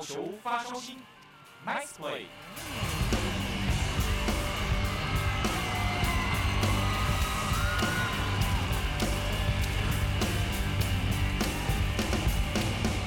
好球发烧心，Nice play。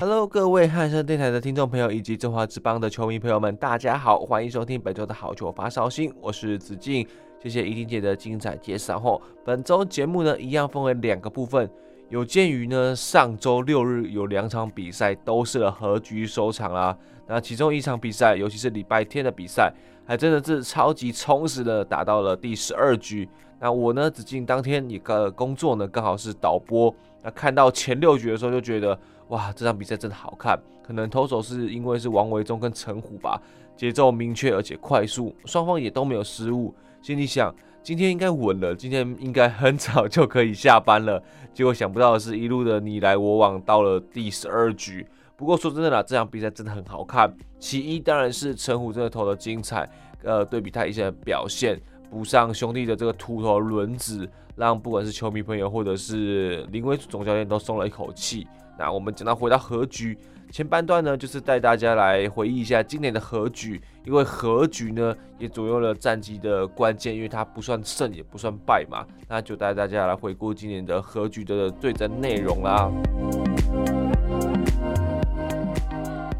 Hello，各位汉声电台的听众朋友以及中华之邦的球迷朋友们，大家好，欢迎收听本周的好球发烧星，我是子敬，谢谢怡婷姐的精彩介绍后，本周节目呢一样分为两个部分。有鉴于呢，上周六日有两场比赛都是了和局收场啦。那其中一场比赛，尤其是礼拜天的比赛，还真的是超级充实的打到了第十二局。那我呢，子敬当天一个工作呢，刚好是导播。那看到前六局的时候，就觉得哇，这场比赛真的好看。可能投手是因为是王维忠跟陈虎吧，节奏明确而且快速，双方也都没有失误。心里想。今天应该稳了，今天应该很早就可以下班了。结果想不到的是，一路的你来我往，到了第十二局。不过说真的啦，这场比赛真的很好看。其一当然是陈虎真的投的精彩，呃，对比他以前的表现，补上兄弟的这个秃头轮子，让不管是球迷朋友或者是林威总教练都松了一口气。那我们讲到回到和局。前半段呢，就是带大家来回忆一下今年的和局，因为和局呢也左右了战绩的关键，因为它不算胜也不算败嘛，那就带大家来回顾今年的和局的对战内容啦。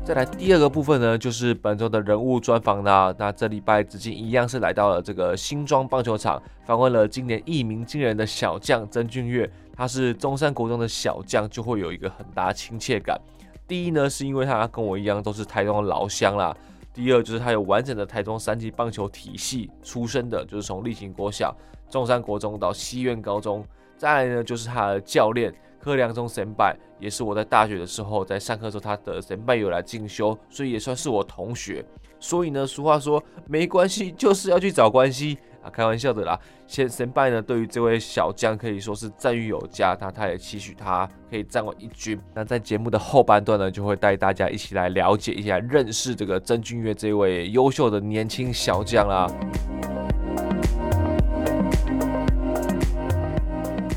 再来第二个部分呢，就是本周的人物专访啦。那这礼拜子敬一样是来到了这个新庄棒球场，访问了今年一鸣惊人的小将曾俊岳，他是中山国中的小将，就会有一个很大亲切感。第一呢，是因为他跟我一样都是台中的老乡啦。第二就是他有完整的台中三级棒球体系出身的，就是从例行国小、中山国中到西苑高中。再来呢，就是他的教练柯良中先辈，也是我在大学的时候在上课时候，他的先辈有来进修，所以也算是我同学。所以呢，俗话说没关系，就是要去找关系。开玩笑的啦。先先拜呢，对于这位小将可以说是赞誉有加，他他也期许他可以站稳一军。那在节目的后半段呢，就会带大家一起来了解一下、认识这个曾俊岳这位优秀的年轻小将啦。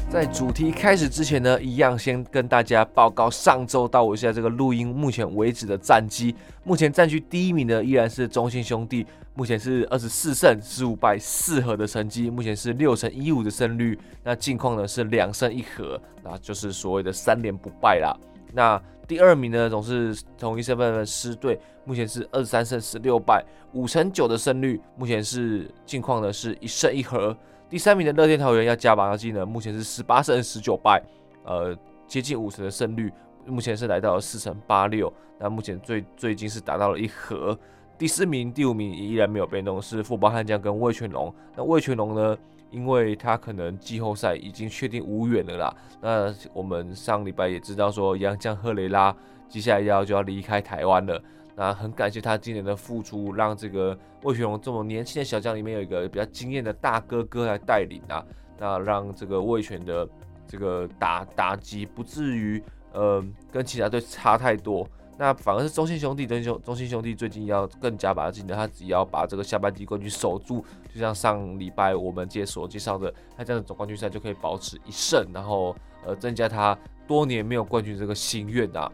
在主题开始之前呢，一样先跟大家报告上周到我现在这个录音目前为止的战绩。目前占据第一名的依然是中信兄弟，目前是二十四胜十五败四和的成绩，目前是六成一五的胜率。那近况呢是两胜一和，那就是所谓的三连不败啦。那第二名呢总是同一身份的狮队，目前是二十三胜十六败五成九的胜率，目前是近况呢是一胜一和。第三名的乐天桃园要加把劲呢，目前是十八胜十九败，呃，接近五成的胜率，目前是来到了四成八六。那目前最最近是达到了一和。第四名、第五名依然没有变动，是富邦悍将跟味全龙。那味全龙呢，因为他可能季后赛已经确定无缘了啦。那我们上礼拜也知道说，洋将赫雷拉接下来要就要离开台湾了。那很感谢他今年的付出，让这个味全龙这么年轻的小将里面有一个比较惊艳的大哥哥来带领啊，那让这个味全的这个打打击不至于呃跟其他队差太多。那反而是中信兄弟跟兄中信兄弟最近要更加把劲的，他只要把这个下半季冠军守住，就像上礼拜我们介所介绍的，他这样的总冠军赛就可以保持一胜，然后呃增加他多年没有冠军这个心愿啊。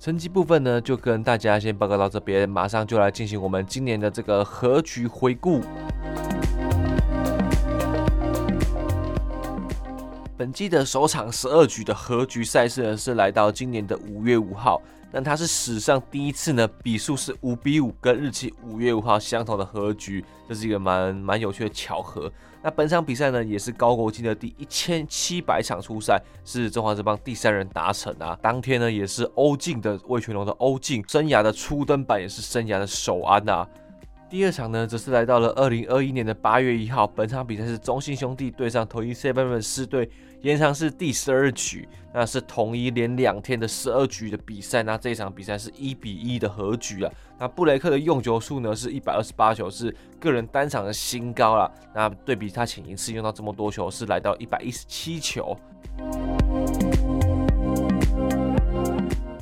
成绩部分呢，就跟大家先报告到这边，马上就来进行我们今年的这个合局回顾。本季的首场十二局的合局赛事呢，是来到今年的五月五号。但它是史上第一次呢，比数是五比五，跟日期五月五号相同的和局，这是一个蛮蛮有趣的巧合。那本场比赛呢，也是高国庆的第一千七百场出赛，是中华职棒第三人达成啊。当天呢，也是欧进的魏全龙的欧进生涯的初登板，也是生涯的首安啊。第二场呢，则是来到了二零二一年的八月一号。本场比赛是中信兄弟对上统一狮队狮队，延长是第十二局，那是统一连两天的十二局的比赛。那这一场比赛是一比一的和局啊。那布雷克的用球数呢是一百二十八球，是个人单场的新高了。那对比他前一次用到这么多球，是来到一百一十七球。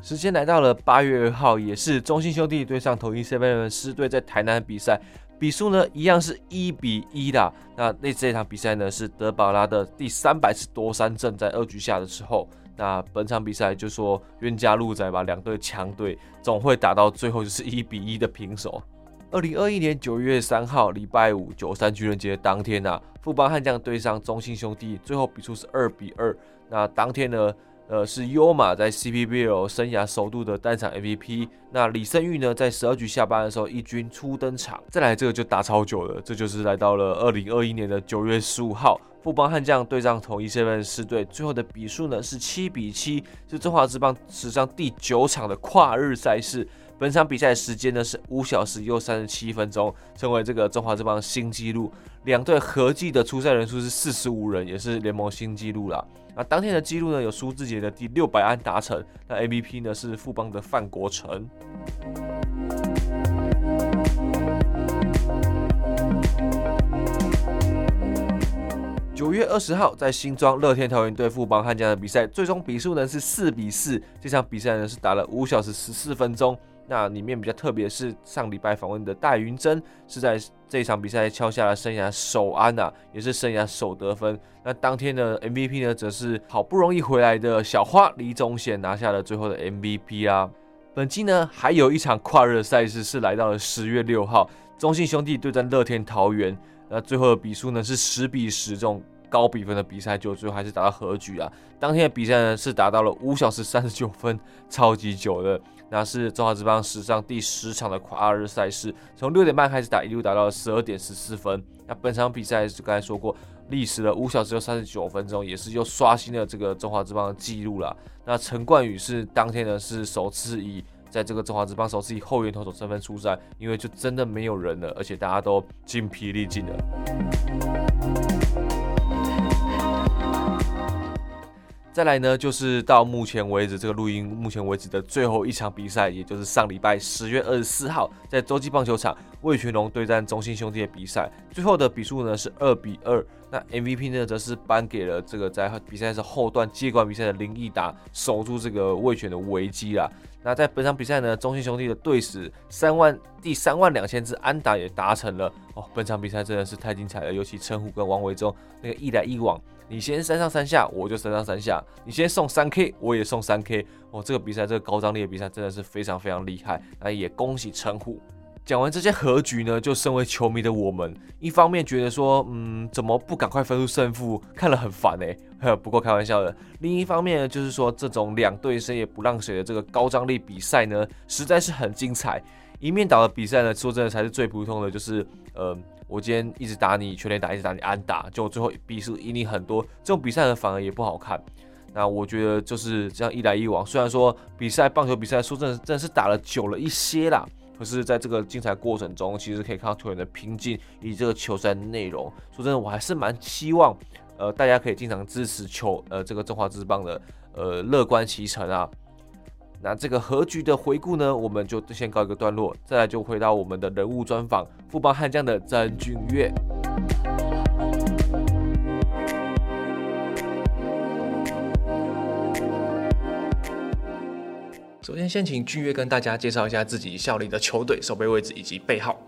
时间来到了八月二号，也是中信兄弟对上统一狮队在台南的比赛，比数呢一样是一比一的。那那这场比赛呢是德保拉的第三百次夺三振，在二局下的时候，那本场比赛就说冤家路窄吧，两队强队总会打到最后就是一比一的平手。二零二一年九月三号，礼拜五，九三巨人节当天啊，富邦悍将对上中信兄弟，最后比数是二比二。那当天呢，呃，是优马在 CPBL 生涯首度的单场 MVP。那李胜玉呢，在十二局下班的时候一军初登场。再来这个就打超久了，这就是来到了二零二一年的九月十五号，富邦悍将对上统一狮狮队，最后的比数呢是七比七，是中华职棒史上第九场的跨日赛事。本场比赛时间呢是五小时又三十七分钟，成为这个中华职棒新纪录。两队合计的出赛人数是四十五人，也是联盟新纪录啦。那当天的记录呢有苏志杰的第六百安达成，那 MVP 呢是富邦的范国成。九月二十号在新庄乐天桃园对富邦悍将的比赛，最终比数呢是四比四。这场比赛呢是打了五小时十四分钟。那里面比较特别是，上礼拜访问的戴云珍是在这场比赛敲下了生涯首安、啊，也是生涯首得分。那当天的 MVP 呢，则是好不容易回来的小花李宗贤拿下了最后的 MVP 啊。本季呢，还有一场跨日赛事是来到了十月六号，中信兄弟对战乐天桃园，那最后的比数呢是十比十，这种高比分的比赛就最后还是打到和局啊。当天的比赛呢是达到了五小时三十九分，超级久的。那是中华职棒史上第十场的跨日赛事，从六点半开始打，一路打到了十二点十四分。那本场比赛是刚才说过，历时了五小时又三十九分钟，也是又刷新了这个中华职棒的记录了。那陈冠宇是当天呢是首次以在这个中华职棒首次以后援投手身份出战，因为就真的没有人了，而且大家都精疲力尽了。再来呢，就是到目前为止这个录音目前为止的最后一场比赛，也就是上礼拜十月二十四号在洲际棒球场味全龙对战中信兄弟的比赛，最后的比数呢是二比二。那 MVP 呢则是颁给了这个在比赛是后段接管比赛的林义达，守住这个味全的危机啦。那在本场比赛呢，中信兄弟的队史三万第三万两千支安打也达成了哦。本场比赛真的是太精彩了，尤其陈虎跟王维中那个一来一往。你先三上三下，我就三上三下；你先送三 K，我也送三 K。哦，这个比赛，这个高张力的比赛真的是非常非常厉害。那也恭喜陈虎。讲完这些和局呢，就身为球迷的我们，一方面觉得说，嗯，怎么不赶快分出胜负，看了很烦哎。不过开玩笑的。另一方面呢，就是说这种两队谁也不让谁的这个高张力比赛呢，实在是很精彩。一面倒的比赛呢，说真的才是最普通的，就是呃。我今天一直打你全垒打，一直打你安打，就最后比数赢你很多，这种比赛呢反而也不好看。那我觉得就是这样一来一往，虽然说比赛棒球比赛说真的真的是打了久了一些啦，可是在这个精彩过程中，其实可以看到球员的拼劲以及这个球赛内容。说真的，我还是蛮希望呃大家可以经常支持球呃这个中华职棒的呃乐观其成啊。那这个和局的回顾呢，我们就先告一个段落，再来就回到我们的人物专访，富邦悍将的曾俊岳。首先，先请俊岳跟大家介绍一下自己效力的球队、守备位置以及背号。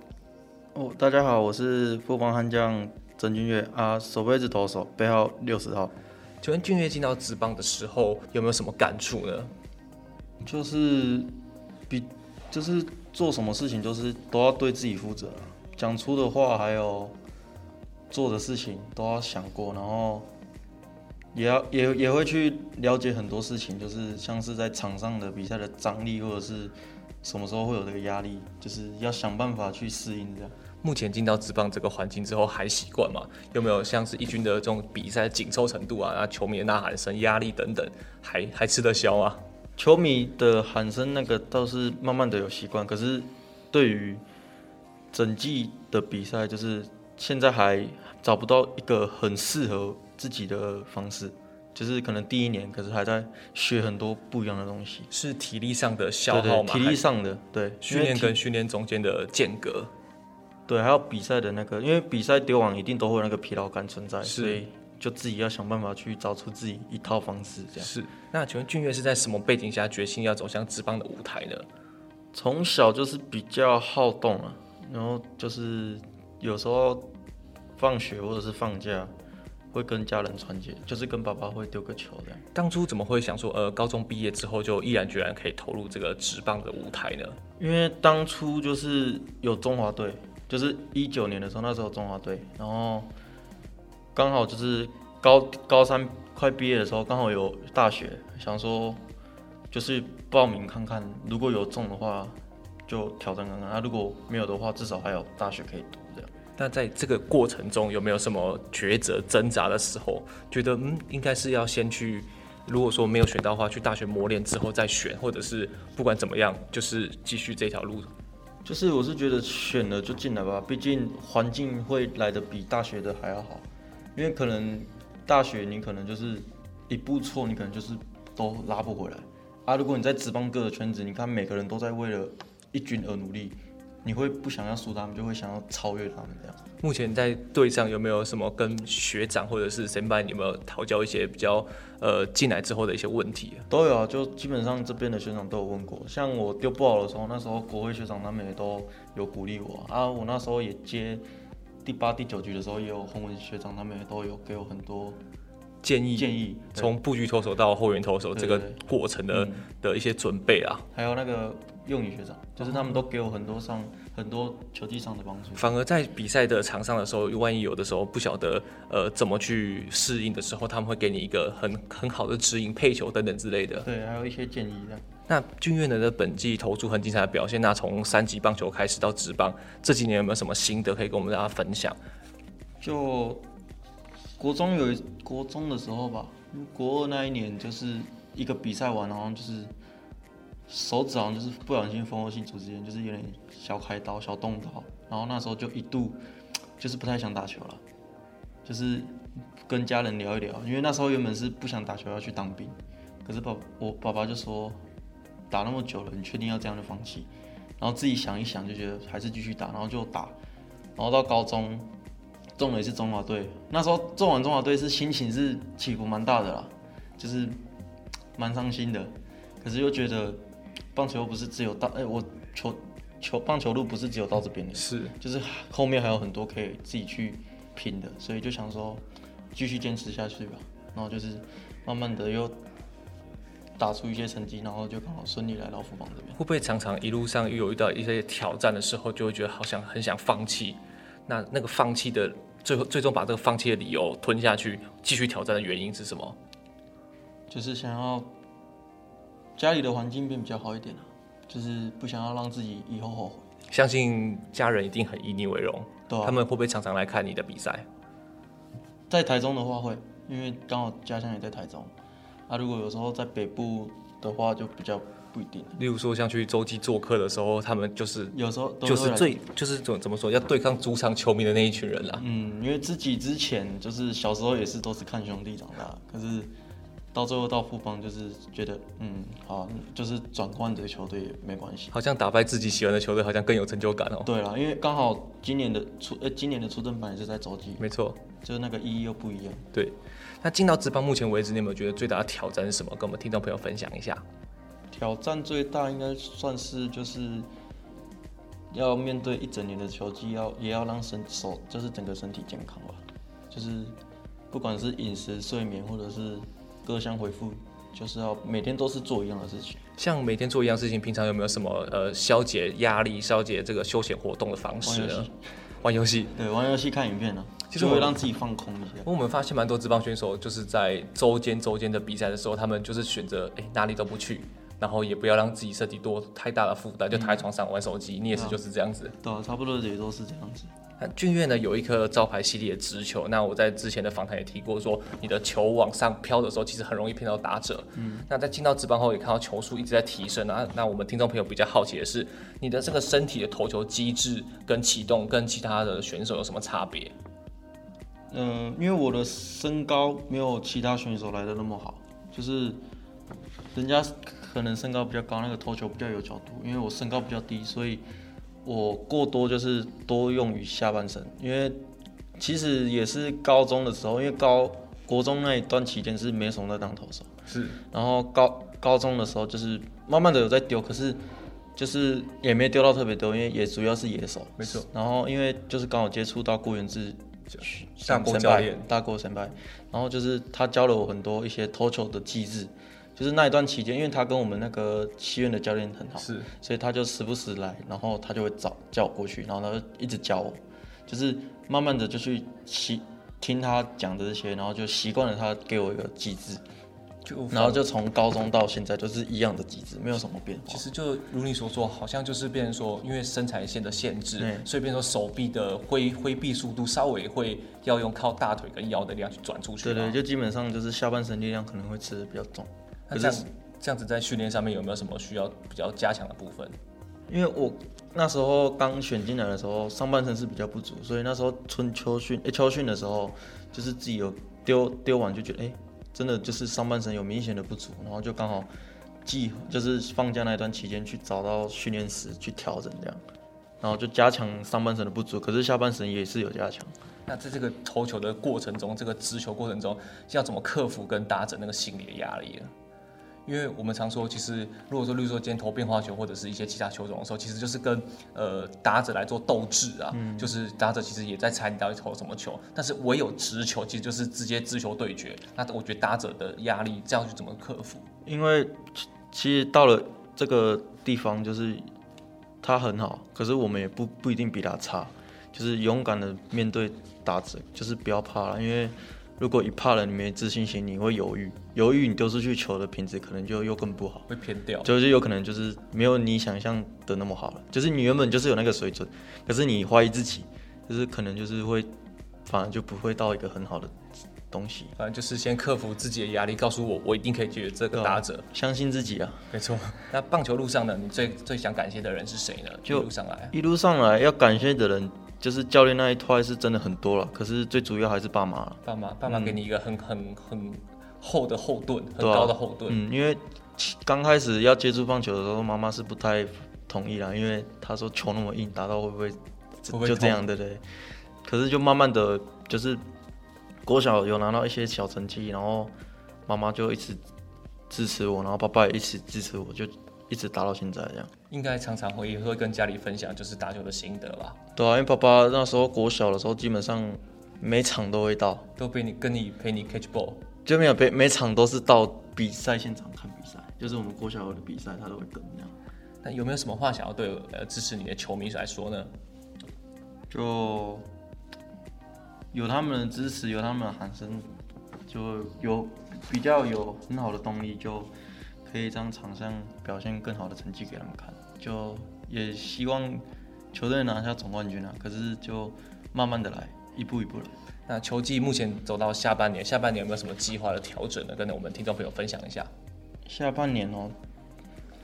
哦，大家好，我是富邦悍将曾俊岳啊，守备位置投手，背号六十号。请问俊岳进到职棒的时候有没有什么感触呢？就是比就是做什么事情，就是都要对自己负责，讲出的话还有做的事情都要想过，然后也要也也会去了解很多事情，就是像是在场上的比赛的张力，或者是什么时候会有这个压力，就是要想办法去适应这样。目前进到职棒这个环境之后还习惯吗？有没有像是一军的这种比赛紧凑程度啊，啊球迷的呐喊声、压力等等，还还吃得消吗？球迷的喊声那个倒是慢慢的有习惯，可是对于整季的比赛，就是现在还找不到一个很适合自己的方式，就是可能第一年，可是还在学很多不一样的东西。是体力上的消耗吗？体力上的，对，训练跟训练中间的间隔，对，还有比赛的那个，因为比赛丢网一定都会有那个疲劳感存在，所以就自己要想办法去找出自己一套方式，这样是。那请问俊岳是在什么背景下决心要走向职棒的舞台呢？从小就是比较好动啊，然后就是有时候放学或者是放假，会跟家人传接，就是跟爸爸会丢个球这样。当初怎么会想说，呃，高中毕业之后就毅然决然可以投入这个职棒的舞台呢？因为当初就是有中华队，就是一九年的时候，那时候中华队，然后刚好就是高高三快毕业的时候，刚好有大学，想说就是报名看看，如果有中的话就挑战看看，啊，如果没有的话，至少还有大学可以读这样。那在这个过程中有没有什么抉择挣扎的时候？觉得嗯，应该是要先去，如果说没有选到的话，去大学磨练之后再选，或者是不管怎么样，就是继续这条路。就是我是觉得选了就进来吧，毕竟环境会来的比大学的还要好，因为可能大学你可能就是一步错，你可能就是都拉不回来啊。如果你在职棒各个圈子，你看每个人都在为了一军而努力。你会不想要输他们，就会想要超越他们这样。目前在队上有没有什么跟学长或者是先辈有没有讨教一些比较呃进来之后的一些问题？都有啊，就基本上这边的学长都有问过。像我丢不好的时候，那时候国会学长他们也都有鼓励我啊。我那时候也接第八、第九局的时候，也有洪文学长他们也都有给我很多建议。建议从布局投手到后援投手这个过程的的一些准备啊，还有那个。用语学长就是他们都给我很多上很多球技上的帮助，反而在比赛的场上的时候，万一有的时候不晓得呃怎么去适应的时候，他们会给你一个很很好的指引、配球等等之类的。对，还有一些建议的。那俊岳的本季投出很精彩的表现，那从三级棒球开始到职棒，这几年有没有什么心得可以跟我们大家分享？就国中有国中的时候吧，国二那一年就是一个比赛完，然后就是。手指好像就是不小心蜂窝性组织炎，就是有点小开刀、小动刀，然后那时候就一度就是不太想打球了，就是跟家人聊一聊，因为那时候原本是不想打球要去当兵，可是爸我爸爸就说打那么久了，你确定要这样就放弃？然后自己想一想就觉得还是继续打，然后就打，然后到高中中了一次中华队，那时候中完中华队是心情是起伏蛮大的啦，就是蛮伤心的，可是又觉得。棒球不是只有到哎、欸，我球球棒球路不是只有到这边的，是就是后面还有很多可以自己去拼的，所以就想说继续坚持下去吧。然后就是慢慢的又打出一些成绩，然后就刚好顺利来到富邦这边。会不会常常一路上又有遇到一些挑战的时候，就会觉得好像很想放弃？那那个放弃的最后最终把这个放弃的理由吞下去，继续挑战的原因是什么？就是想要。家里的环境变比较好一点啊，就是不想要让自己以后后悔。相信家人一定很以你为荣，对啊，他们会不会常常来看你的比赛？在台中的话会，因为刚好家乡也在台中。啊，如果有时候在北部的话，就比较不一定。例如说，像去洲际做客的时候，他们就是有时候就是最就是怎怎么说，要对抗主场球迷的那一群人啦。嗯，因为自己之前就是小时候也是都是看兄弟长大，可是。到最后到富邦，就是觉得嗯好，就是转换这个球队也没关系。好像打败自己喜欢的球队，好像更有成就感哦。对了，因为刚好今年的出呃、欸、今年的出征版也是在洲际，没错，就是那个意义又不一样。对，那进到职棒目前为止，你有没有觉得最大的挑战是什么？跟我们听众朋友分享一下。挑战最大应该算是就是要面对一整年的球季，要也要让身手就是整个身体健康吧，就是不管是饮食、睡眠或者是。各项回复就是要每天都是做一样的事情，像每天做一样事情，平常有没有什么呃消解压力、消解这个休闲活动的方式呢？玩游戏，对，玩游戏、看影片呢、啊，其实会让自己放空一些。我们发现蛮多职棒选手就是在周间周间的比赛的时候，他们就是选择哎哪里都不去，然后也不要让自己身体多太大的负担，就躺在床上玩手机。嗯、你也是就是这样子，对、啊，差不多也都是这样子。俊岳呢有一颗招牌系列的直球，那我在之前的访谈也提过，说你的球往上飘的时候，其实很容易骗到打者。嗯，那在进到职棒后，也看到球速一直在提升啊。那我们听众朋友比较好奇的是，你的这个身体的投球机制跟启动跟其他的选手有什么差别？嗯，因为我的身高没有其他选手来的那么好，就是人家可能身高比较高，那个投球比较有角度，因为我身高比较低，所以。我过多就是多用于下半身，因为其实也是高中的时候，因为高国中那一段期间是没什么在当投手，是，然后高高中的时候就是慢慢的有在丢，可是就是也没丢到特别多，因为也主要是野手，没错。然后因为就是刚好接触到郭元志大国先教练，大郭神拜，然后就是他教了我很多一些投球的机制，就是那一段期间，因为他跟我们那个西院的教练很好，是，所以他就时不时来，然后他就会找叫我过去，然后他就一直教我，就是慢慢的就去习听他讲的这些，然后就习惯了他给我一个机制。就然后就从高中到现在就是一样的机制，没有什么变化。其实就如你所说，好像就是变成说，因为身材线的限制，对所以变成说手臂的挥挥臂速度稍微会要用靠大腿跟腰的力量去转出去。对对，就基本上就是下半身力量可能会吃的比较重。那这样这样子在训练上面有没有什么需要比较加强的部分？因为我那时候刚选进来的时候，上半身是比较不足，所以那时候春秋训，哎，秋训的时候，就是自己有丢丢完就觉得，哎。真的就是上半身有明显的不足，然后就刚好，计就是放假那一段期间去找到训练室去调整这样，然后就加强上半身的不足，可是下半身也是有加强。那在这个投球的过程中，这个直球过程中，要怎么克服跟打整那个心理的压力？因为我们常说，其实如果说，例如说今天投变化球或者是一些其他球种的时候，其实就是跟呃打者来做斗智啊，嗯、就是打者其实也在猜你到底投什么球，但是唯有直球其实就是直接直球对决。那我觉得打者的压力这样去怎么克服？因为其实到了这个地方，就是他很好，可是我们也不不一定比他差，就是勇敢的面对打者，就是不要怕了，因为。如果一怕了，你没自信心，你会犹豫，犹豫你丢出去球的品质可能就又更不好，会偏掉，就是有可能就是没有你想象的那么好了。就是你原本就是有那个水准，可是你怀疑自己，就是可能就是会，反而就不会到一个很好的东西。反正就是先克服自己的压力，告诉我我一定可以解决这个打者，啊、相信自己啊，没错。那棒球路上呢，你最最想感谢的人是谁呢？就一路上来，一路上来要感谢的人。就是教练那一块是真的很多了，可是最主要还是爸妈。爸妈，爸妈给你一个很、嗯、很很厚的后盾，很高的后盾。嗯，因为刚开始要接触棒球的时候，妈妈是不太同意啦，因为她说球那么硬，打到会不会就这样对不对？可是就慢慢的就是国小有拿到一些小成绩，然后妈妈就一直支持我，然后爸爸也一直支持我，就。一直打到现在这样，应该常常会会跟家里分享，就是打球的心得吧。对啊，因为爸爸那时候国小的时候，基本上每场都会到，都陪你跟你陪你 catch ball，就没有陪每场都是到比赛现场看比赛，就是我们国小的比赛他都会跟这样。那有没有什么话想要对呃支持你的球迷来说呢？就有他们的支持，有他们的喊声，就有比较有很好的动力就。可以让场上表现更好的成绩给他们看，就也希望球队拿下总冠军啊！可是就慢慢的来，一步一步来。那球季目前走到下半年，下半年有没有什么计划的调整呢？跟我们听众朋友分享一下。下半年哦，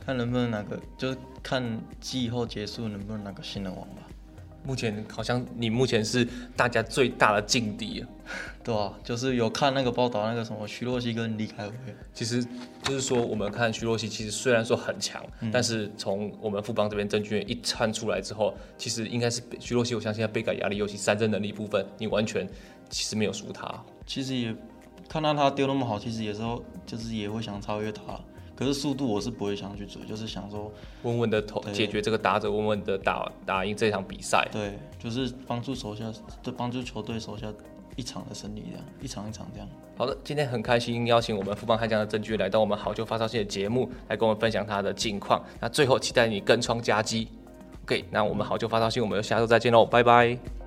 看能不能拿个，就是看季以后结束能不能拿个新人王吧。目前好像你目前是大家最大的劲敌，对啊，就是有看那个报道，那个什么徐若曦跟李凯威，其实就是说我们看徐若曦，其实虽然说很强，嗯、但是从我们富邦这边郑钧元一窜出来之后，其实应该是徐若曦，我相信他背感压力，尤其三振能力部分，你完全其实没有输他。其实也看到他丢那么好，其实有时候就是也会想超越他。可是速度我是不会想去追，就是想说稳稳的投解决这个打者，稳稳的打打赢这场比赛。对，就是帮助手下，就帮助球队手下一场的胜利，这样一场一场这样。好的，今天很开心邀请我们富邦悍将的郑钧元来到我们好球发烧线的节目，来跟我们分享他的近况。那最后期待你跟窗佳绩。OK，那我们好球发烧线，我们下周再见喽，拜拜。